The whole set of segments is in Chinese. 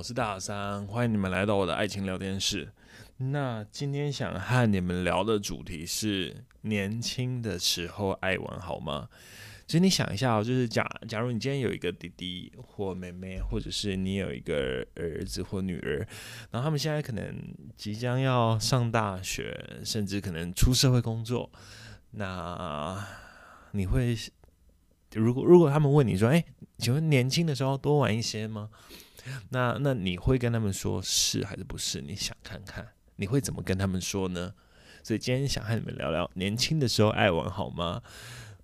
我是大三，欢迎你们来到我的爱情聊天室。那今天想和你们聊的主题是年轻的时候爱玩好吗？其实你想一下哦，就是假假如你今天有一个弟弟或妹妹，或者是你有一个儿子或女儿，然后他们现在可能即将要上大学，甚至可能出社会工作，那你会如果如果他们问你说，哎，请问年轻的时候多玩一些吗？那那你会跟他们说是还是不是？你想看看。你会怎么跟他们说呢？所以今天想和你们聊聊年轻的时候爱玩好吗？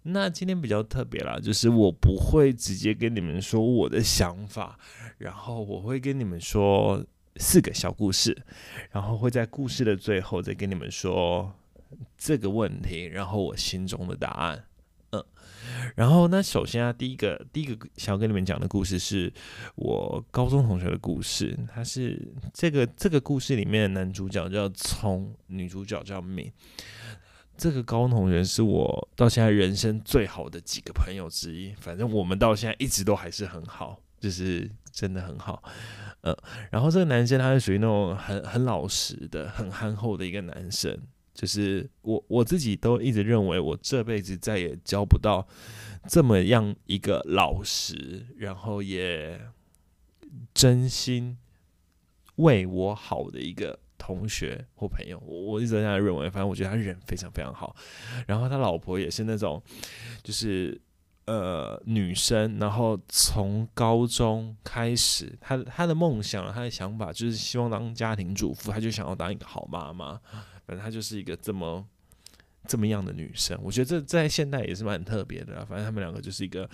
那今天比较特别啦，就是我不会直接跟你们说我的想法，然后我会跟你们说四个小故事，然后会在故事的最后再跟你们说这个问题，然后我心中的答案。嗯，然后那首先啊，第一个第一个想要跟你们讲的故事是我高中同学的故事。他是这个这个故事里面的男主角叫聪，女主角叫敏。这个高中同学是我到现在人生最好的几个朋友之一。反正我们到现在一直都还是很好，就是真的很好。嗯，然后这个男生他是属于那种很很老实的、很憨厚的一个男生。就是我我自己都一直认为，我这辈子再也交不到这么样一个老实，然后也真心为我好的一个同学或朋友。我我一直这样认为，反正我觉得他人非常非常好。然后他老婆也是那种，就是呃女生，然后从高中开始，他他的梦想，他的想法就是希望当家庭主妇，他就想要当一个好妈妈。反正她就是一个这么这么样的女生，我觉得这在现代也是蛮特别的啊。反正他们两个就是一个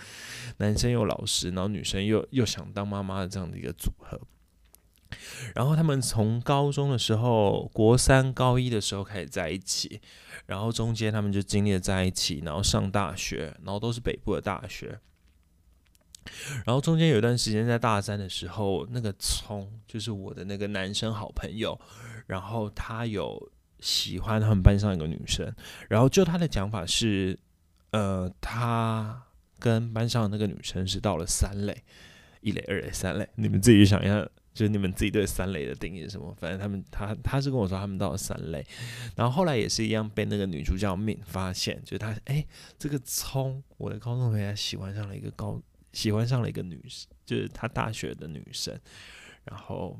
男生又老实，然后女生又又想当妈妈的这样的一个组合。然后他们从高中的时候，国三、高一的时候开始在一起，然后中间他们就经历了在一起，然后上大学，然后都是北部的大学。然后中间有一段时间在大三的时候，那个聪就是我的那个男生好朋友，然后他有。喜欢他们班上一个女生，然后就他的讲法是，呃，他跟班上那个女生是到了三类，一类、二类、三类，你们自己想一下，就是你们自己对三类的定义是什么？反正他们他他是跟我说他们到了三类，然后后来也是一样被那个女主角敏发现，就是他哎，这个聪，我的高中同学喜欢上了一个高，喜欢上了一个女生，就是他大学的女生，然后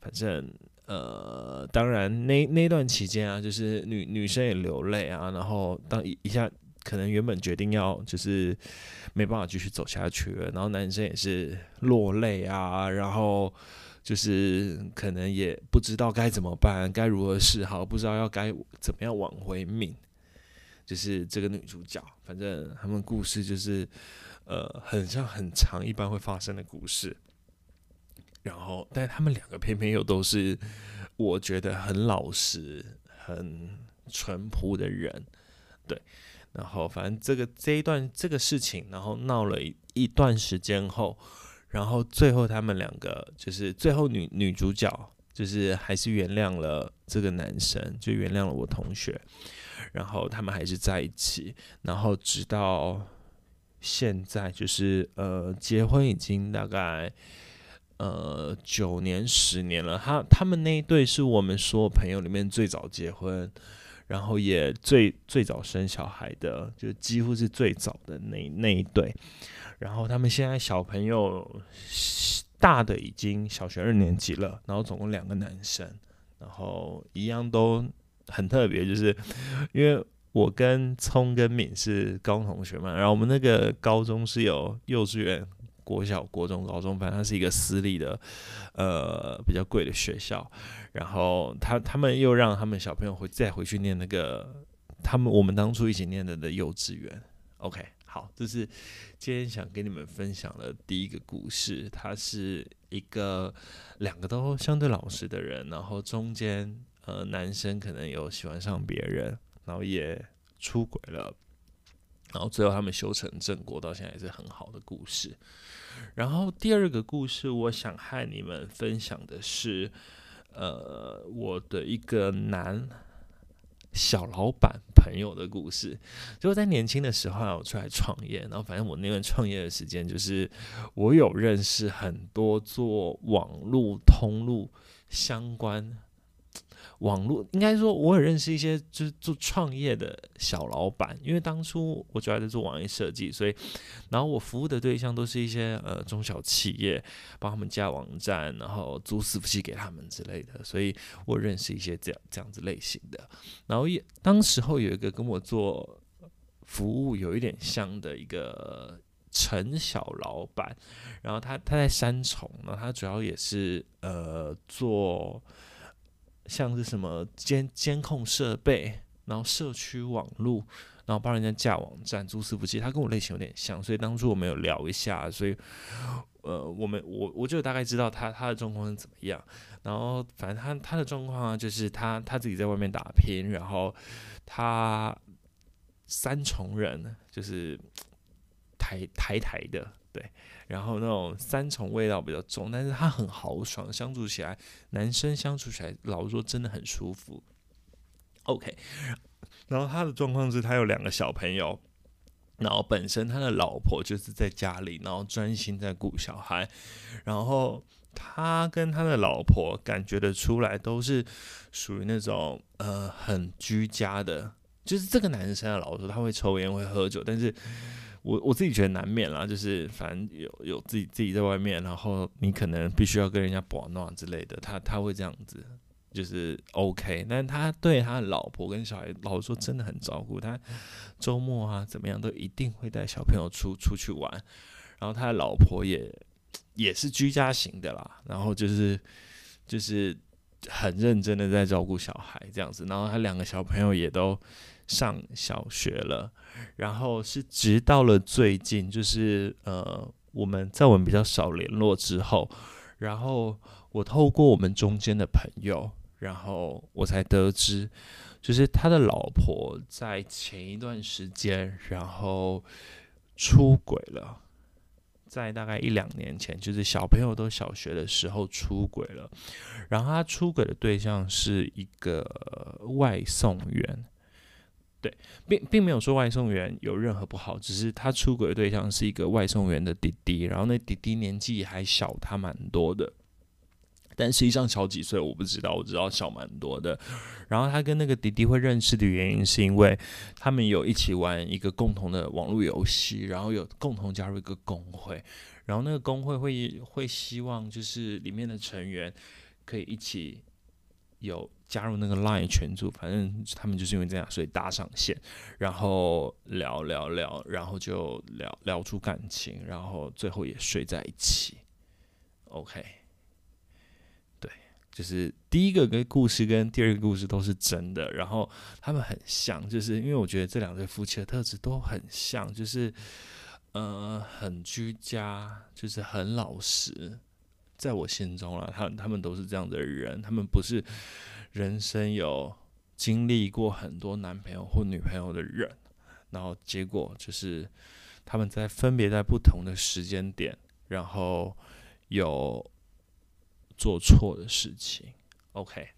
反正。呃，当然那那段期间啊，就是女女生也流泪啊，然后当一一下可能原本决定要就是没办法继续走下去了，然后男生也是落泪啊，然后就是可能也不知道该怎么办，该如何是好，不知道要该怎么样挽回命，就是这个女主角，反正他们故事就是呃很像很长一般会发生的故事。然后，但他们两个偏偏又都是我觉得很老实、很淳朴的人，对。然后，反正这个这一段这个事情，然后闹了一一段时间后，然后最后他们两个就是最后女女主角就是还是原谅了这个男生，就原谅了我同学，然后他们还是在一起，然后直到现在就是呃结婚已经大概。呃，九年、十年了，他他们那一对是我们所有朋友里面最早结婚，然后也最最早生小孩的，就几乎是最早的那那一对。然后他们现在小朋友大的已经小学二年级了，然后总共两个男生，然后一样都很特别，就是因为我跟聪跟敏是高中同学嘛，然后我们那个高中是有幼稚园。国小、国中、高中，反正它是一个私立的，呃，比较贵的学校。然后他他们又让他们小朋友回再回去念那个他们我们当初一起念的的幼稚园。OK，好，这是今天想跟你们分享的第一个故事。他是一个两个都相对老实的人，然后中间呃男生可能有喜欢上别人，然后也出轨了。然后最后他们修成正果，到现在也是很好的故事。然后第二个故事，我想和你们分享的是，呃，我的一个男小老板朋友的故事。就在年轻的时候，我出来创业，然后反正我那段创业的时间，就是我有认识很多做网络通路相关。网络应该说，我也认识一些就是做创业的小老板，因为当初我主要在做网页设计，所以然后我服务的对象都是一些呃中小企业，帮他们架网站，然后租伺服器给他们之类的，所以我认识一些这样这样子类型的。然后也当时候有一个跟我做服务有一点像的一个陈小老板，然后他他在三重，然后他主要也是呃做。像是什么监监控设备，然后社区网络，然后帮人家架网站、租伺服器，他跟我类型有点像，所以当初我们有聊一下，所以呃，我们我我就大概知道他他的状况是怎么样。然后反正他他的状况啊，就是他他自己在外面打拼，然后他三重人，就是台台台的，对。然后那种三重味道比较重，但是他很豪爽，相处起来，男生相处起来，老实说真的很舒服。OK，然后他的状况是他有两个小朋友，然后本身他的老婆就是在家里，然后专心在顾小孩，然后他跟他的老婆感觉得出来都是属于那种呃很居家的，就是这个男生啊，老说他会抽烟会喝酒，但是。我我自己觉得难免啦，就是反正有有自己自己在外面，然后你可能必须要跟人家保暖之类的，他他会这样子，就是 OK。但他对他的老婆跟小孩，老实说真的很照顾他，周末啊怎么样都一定会带小朋友出出去玩，然后他的老婆也也是居家型的啦，然后就是就是很认真的在照顾小孩这样子，然后他两个小朋友也都上小学了。然后是直到了最近，就是呃，我们在我们比较少联络之后，然后我透过我们中间的朋友，然后我才得知，就是他的老婆在前一段时间，然后出轨了，在大概一两年前，就是小朋友都小学的时候出轨了，然后他出轨的对象是一个外送员。对，并并没有说外送员有任何不好，只是他出轨的对象是一个外送员的弟弟，然后那弟弟年纪还小他蛮多的，但实际上小几岁我不知道，我知道小蛮多的。然后他跟那个弟弟会认识的原因，是因为他们有一起玩一个共同的网络游戏，然后有共同加入一个工会，然后那个工会会会希望就是里面的成员可以一起有。加入那个 Line 群组，反正他们就是因为这样，所以搭上线，然后聊聊聊，然后就聊聊出感情，然后最后也睡在一起。OK，对，就是第一个跟故事跟第二个故事都是真的，然后他们很像，就是因为我觉得这两对夫妻的特质都很像，就是呃很居家，就是很老实，在我心中啊，他他们都是这样的人，他们不是。人生有经历过很多男朋友或女朋友的人，然后结果就是他们在分别在不同的时间点，然后有做错的事情。OK，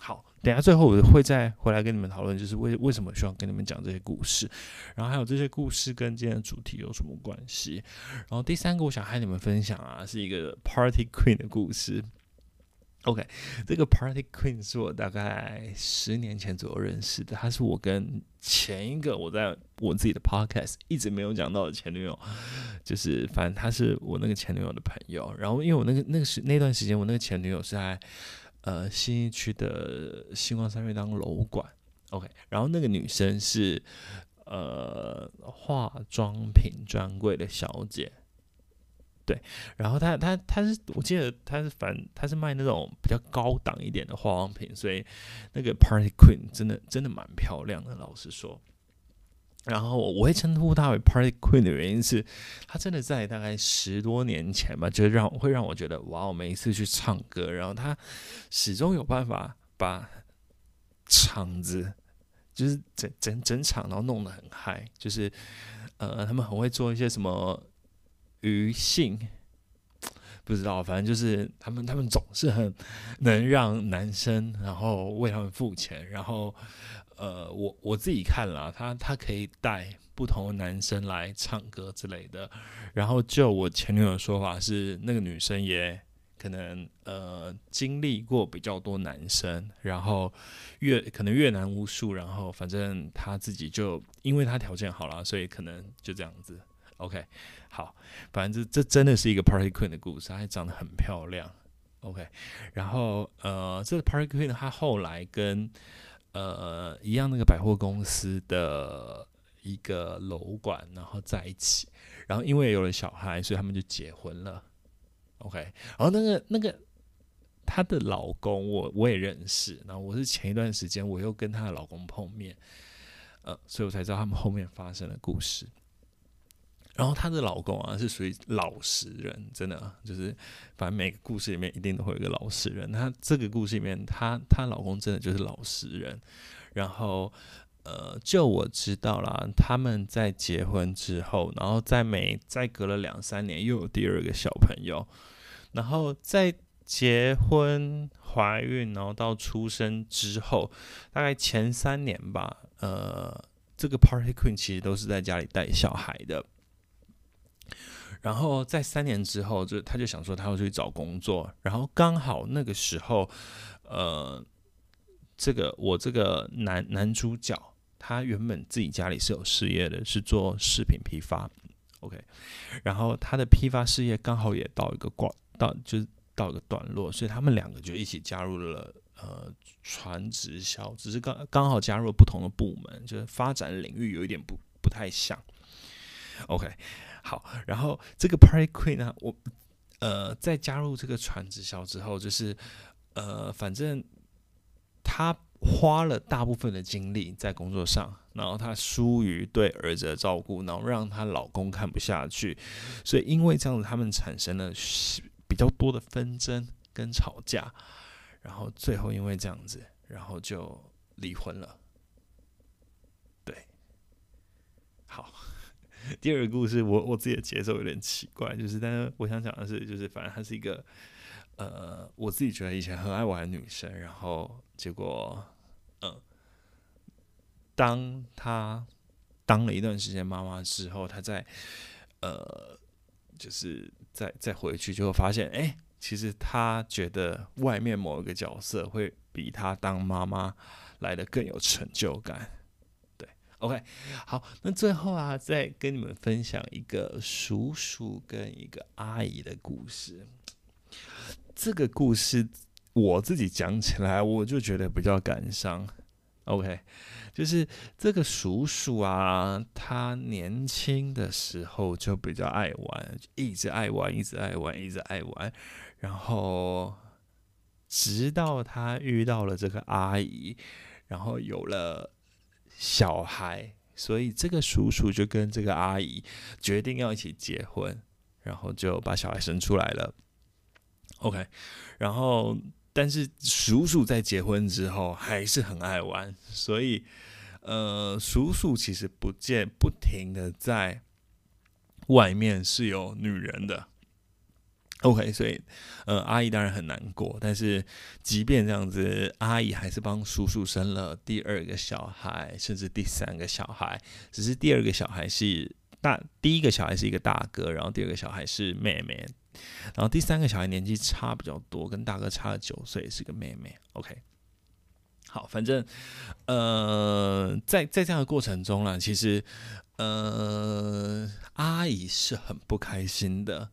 好，等下最后我会再回来跟你们讨论，就是为为什么需要跟你们讲这些故事，然后还有这些故事跟今天的主题有什么关系。然后第三个我想和你们分享啊，是一个 Party Queen 的故事。OK，这个 Party Queen 是我大概十年前左右认识的，她是我跟前一个我在我自己的 Podcast 一直没有讲到的前女友，就是反正她是我那个前女友的朋友。然后因为我那个那个时那段时间，我那个前女友是在呃新一区的星光三月当楼管。OK，然后那个女生是呃化妆品专柜的小姐。对，然后她她她是，我记得她是反她是卖那种比较高档一点的化妆品，所以那个 Party Queen 真的真的蛮漂亮的，老实说。然后我会称呼她为 Party Queen 的原因是，她真的在大概十多年前吧，就让会让我觉得哇，我每一次去唱歌，然后她始终有办法把场子就是整整整场然后弄得很嗨，就是呃他们很会做一些什么。余兴不知道，反正就是他们，他们总是很能让男生然后为他们付钱，然后呃，我我自己看了，他他可以带不同的男生来唱歌之类的，然后就我前女友的说法是，那个女生也。可能呃经历过比较多男生，然后越可能越难无数，然后反正她自己就因为她条件好了，所以可能就这样子。OK，好，反正这这真的是一个 Party Queen 的故事，她还长得很漂亮。OK，然后呃这个 Party Queen 她后来跟呃一样那个百货公司的一个楼管然后在一起，然后因为有了小孩，所以他们就结婚了。OK，然后那个那个她的老公我我也认识，然后我是前一段时间我又跟她的老公碰面，呃，所以我才知道他们后面发生的故事。然后她的老公啊是属于老实人，真的就是反正每个故事里面一定都会有一个老实人。她这个故事里面，她她老公真的就是老实人。然后呃，就我知道啦，他们在结婚之后，然后在每再隔了两三年又有第二个小朋友。然后在结婚、怀孕，然后到出生之后，大概前三年吧，呃，这个 Party Queen 其实都是在家里带小孩的。然后在三年之后，就他就想说他要去找工作，然后刚好那个时候，呃，这个我这个男男主角，他原本自己家里是有事业的，是做饰品批发，OK，然后他的批发事业刚好也到一个挂。到就是到一个段落，所以他们两个就一起加入了呃传直销，只是刚刚好加入了不同的部门，就是发展领域有一点不不太像。OK，好，然后这个 Party Queen 呢，我呃在加入这个传直销之后，就是呃反正她花了大部分的精力在工作上，然后她疏于对儿子的照顾，然后让她老公看不下去，所以因为这样子，他们产生了。比较多的纷争跟吵架，然后最后因为这样子，然后就离婚了。对，好，第二个故事，我我自己的节奏有点奇怪，就是，但是我想讲的是，就是反正她是一个，呃，我自己觉得以前很爱玩的女生，然后结果，嗯、当她当了一段时间妈妈之后，她在，呃。就是再再回去，就会发现，哎、其实她觉得外面某一个角色会比她当妈妈来的更有成就感。，OK，好，那最后啊，再跟你们分享一个叔叔跟一个阿姨的故事。这个故事我自己讲起来，我就觉得比较感伤。OK。就是这个叔叔啊，他年轻的时候就比较爱玩，一直爱玩，一直爱玩，一直爱玩。然后直到他遇到了这个阿姨，然后有了小孩，所以这个叔叔就跟这个阿姨决定要一起结婚，然后就把小孩生出来了。OK，然后。但是叔叔在结婚之后还是很爱玩，所以，呃，叔叔其实不见不停的在外面是有女人的。OK，所以，呃，阿姨当然很难过。但是，即便这样子，阿姨还是帮叔叔生了第二个小孩，甚至第三个小孩。只是第二个小孩是大，第一个小孩是一个大哥，然后第二个小孩是妹妹。然后第三个小孩年纪差比较多，跟大哥差了九岁，是个妹妹。OK，好，反正呃，在在这样的过程中呢，其实呃，阿姨是很不开心的。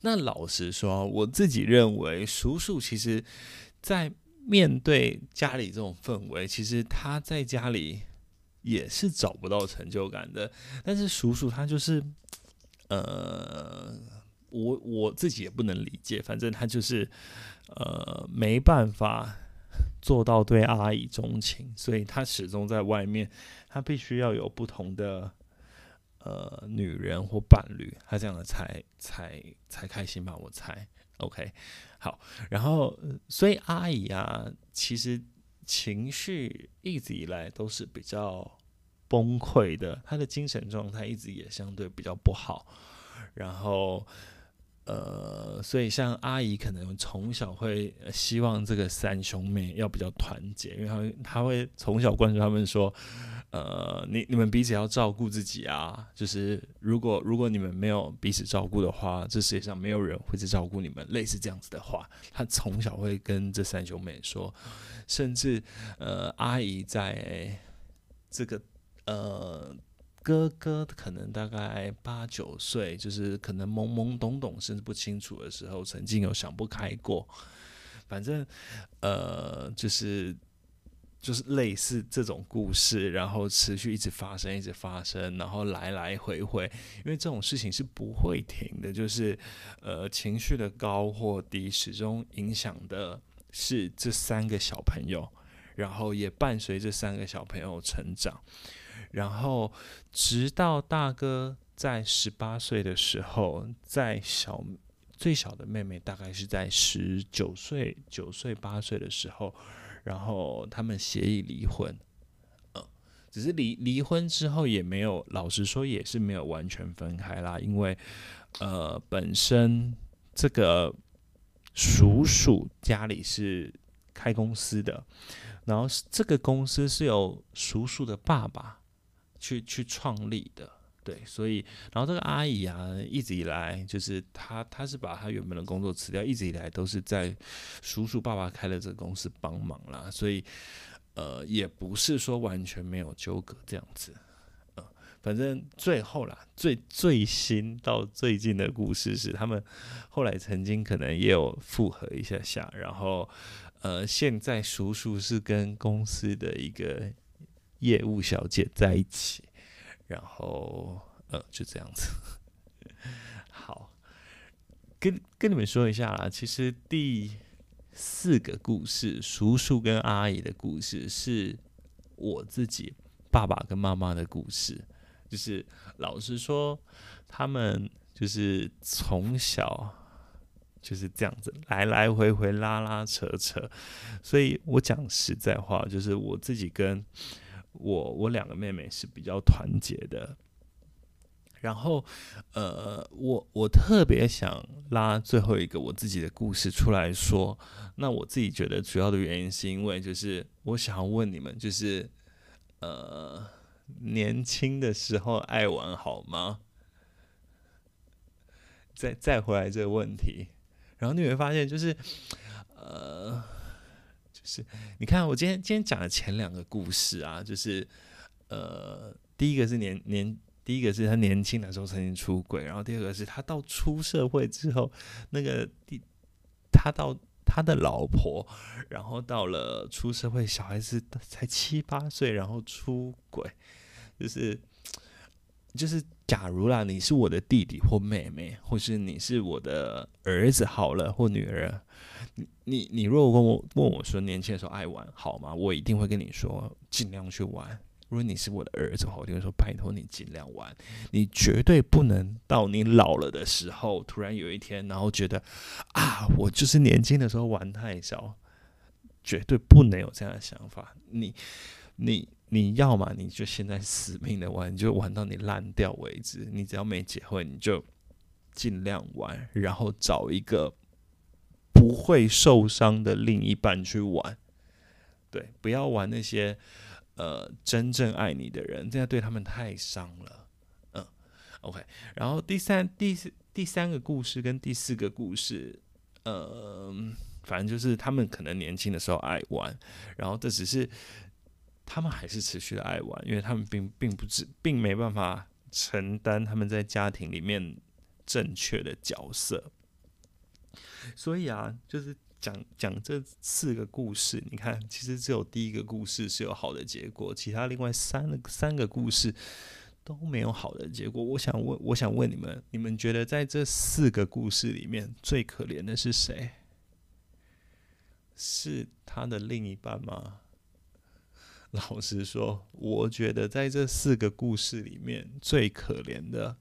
那老实说，我自己认为，叔叔其实，在面对家里这种氛围，其实他在家里也是找不到成就感的。但是叔叔他就是呃。我我自己也不能理解，反正他就是，呃，没办法做到对阿姨钟情，所以他始终在外面，他必须要有不同的呃女人或伴侣，他这样的才才才开心吧？我猜，OK，好，然后所以阿姨啊，其实情绪一直以来都是比较崩溃的，她的精神状态一直也相对比较不好，然后。呃，所以像阿姨可能从小会希望这个三兄妹要比较团结，因为他会他会从小灌输他们说，呃，你你们彼此要照顾自己啊，就是如果如果你们没有彼此照顾的话，这世界上没有人会去照顾你们，类似这样子的话，他从小会跟这三兄妹说，甚至呃，阿姨在这个呃。哥哥可能大概八九岁，就是可能懵懵懂懂，甚至不清楚的时候，曾经有想不开过。反正，呃，就是就是类似这种故事，然后持续一直发生，一直发生，然后来来回回，因为这种事情是不会停的，就是呃情绪的高或低，始终影响的是这三个小朋友，然后也伴随这三个小朋友成长。然后，直到大哥在十八岁的时候，在小最小的妹妹大概是在十九岁、九岁、八岁的时候，然后他们协议离婚。嗯，只是离离婚之后也没有，老实说也是没有完全分开啦，因为呃，本身这个叔叔家里是开公司的，然后这个公司是由叔叔的爸爸。去去创立的，对，所以，然后这个阿姨啊，一直以来就是她，她是把她原本的工作辞掉，一直以来都是在叔叔爸爸开的这个公司帮忙啦，所以，呃，也不是说完全没有纠葛这样子，呃，反正最后啦，最最新到最近的故事是，他们后来曾经可能也有复合一下下，然后，呃，现在叔叔是跟公司的一个。业务小姐在一起，然后呃，就这样子。好，跟跟你们说一下啦。其实第四个故事，叔叔跟阿姨的故事，是我自己爸爸跟妈妈的故事。就是老实说，他们就是从小就是这样子来来回回拉拉扯扯。所以我讲实在话，就是我自己跟。我我两个妹妹是比较团结的，然后呃，我我特别想拉最后一个我自己的故事出来说。那我自己觉得主要的原因是因为，就是我想要问你们，就是呃，年轻的时候爱玩好吗？再再回来这个问题，然后你会发现，就是呃。是，你看我今天今天讲的前两个故事啊，就是，呃，第一个是年年，第一个是他年轻的时候曾经出轨，然后第二个是他到出社会之后，那个第他到他的老婆，然后到了出社会，小孩子才七八岁，然后出轨，就是就是，假如啦，你是我的弟弟或妹妹，或是你是我的儿子好了，或女儿。你你你如果问我问我说年轻的时候爱玩好吗？我一定会跟你说尽量去玩。如果你是我的儿子，我一定会说拜托你尽量玩。你绝对不能到你老了的时候，突然有一天，然后觉得啊，我就是年轻的时候玩太少，绝对不能有这样的想法。你你你要嘛，你就现在死命的玩，就玩到你烂掉为止。你只要没结婚，你就尽量玩，然后找一个。不会受伤的另一半去玩，对，不要玩那些呃真正爱你的人，这样对他们太伤了。嗯，OK。然后第三、第四、第三个故事跟第四个故事，呃，反正就是他们可能年轻的时候爱玩，然后这只是他们还是持续的爱玩，因为他们并并不是并没办法承担他们在家庭里面正确的角色。所以啊，就是讲讲这四个故事，你看，其实只有第一个故事是有好的结果，其他另外三个三个故事都没有好的结果。我想问，我想问你们，你们觉得在这四个故事里面最可怜的是谁？是他的另一半吗？老实说，我觉得在这四个故事里面最可怜的，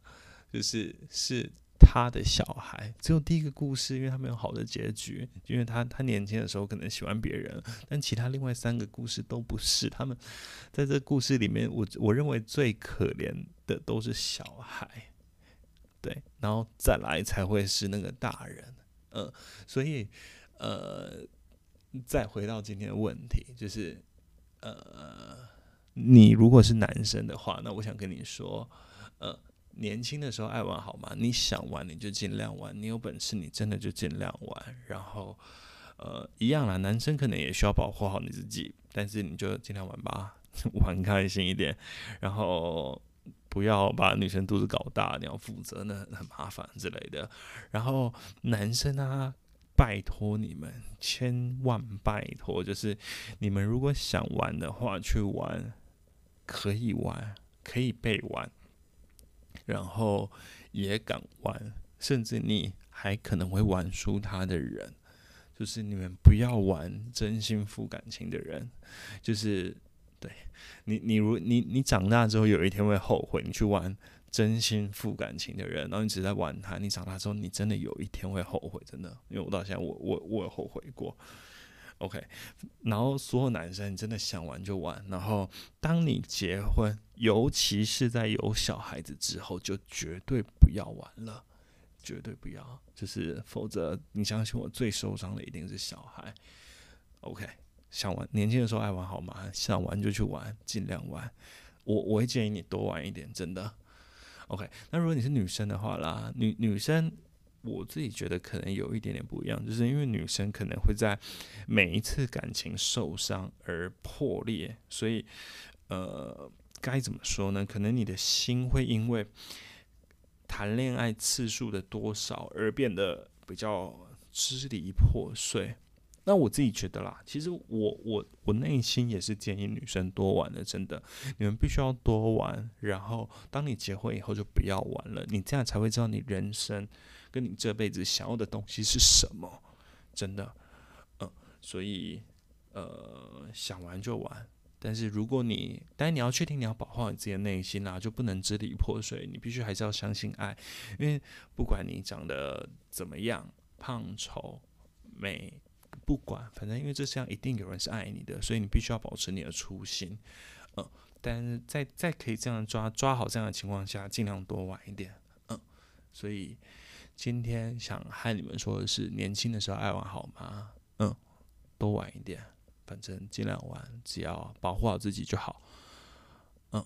就是是。他的小孩只有第一个故事，因为他没有好的结局，因为他他年轻的时候可能喜欢别人，但其他另外三个故事都不是。他们在这故事里面，我我认为最可怜的都是小孩，对，然后再来才会是那个大人，嗯，所以呃，再回到今天的问题，就是呃，你如果是男生的话，那我想跟你说，呃，年轻的时候爱玩好吗？你想玩你就尽量玩，你有本事你真的就尽量玩，然后呃，一样啦，男生可能也需要保护好你自己，但是你就尽量玩吧，玩开心一点，然后。不要把女生肚子搞大，你要负责，那很麻烦之类的。然后男生啊，拜托你们，千万拜托，就是你们如果想玩的话，去玩，可以玩，可以被玩，然后也敢玩，甚至你还可能会玩输他的人，就是你们不要玩真心付感情的人，就是。对你，你如你你长大之后有一天会后悔，你去玩真心付感情的人，然后你只是在玩他。你长大之后，你真的有一天会后悔，真的。因为我到现在我，我我有后悔过。OK，然后所有男生，你真的想玩就玩。然后当你结婚，尤其是在有小孩子之后，就绝对不要玩了，绝对不要。就是否则，你相信我，最受伤的一定是小孩。OK。想玩，年轻的时候爱玩好吗？想玩就去玩，尽量玩。我我会建议你多玩一点，真的。OK，那如果你是女生的话啦，女女生，我自己觉得可能有一点点不一样，就是因为女生可能会在每一次感情受伤而破裂，所以呃，该怎么说呢？可能你的心会因为谈恋爱次数的多少而变得比较支离破碎。那我自己觉得啦，其实我我我内心也是建议女生多玩的，真的，你们必须要多玩。然后，当你结婚以后就不要玩了，你这样才会知道你人生跟你这辈子想要的东西是什么，真的。嗯，所以呃，想玩就玩，但是如果你，但是你要确定你要保护好你自己的内心啦，就不能支离破碎。你必须还是要相信爱，因为不管你长得怎么样，胖丑美。不管，反正因为这世上一定有人是爱你的，所以你必须要保持你的初心，嗯。但是在在可以这样抓抓好这样的情况下，尽量多玩一点，嗯。所以今天想和你们说的是，年轻的时候爱玩好吗？嗯，多玩一点，反正尽量玩，只要保护好自己就好。嗯，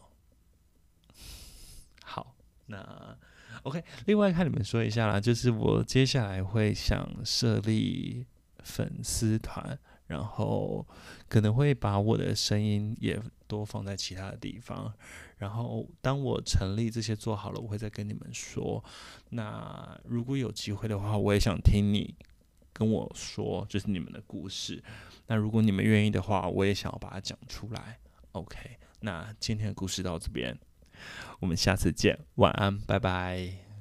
好，那 OK。另外，看你们说一下啦，就是我接下来会想设立。粉丝团，然后可能会把我的声音也多放在其他的地方。然后当我成立这些做好了，我会再跟你们说。那如果有机会的话，我也想听你跟我说，就是你们的故事。那如果你们愿意的话，我也想要把它讲出来。OK，那今天的故事到这边，我们下次见，晚安，拜拜。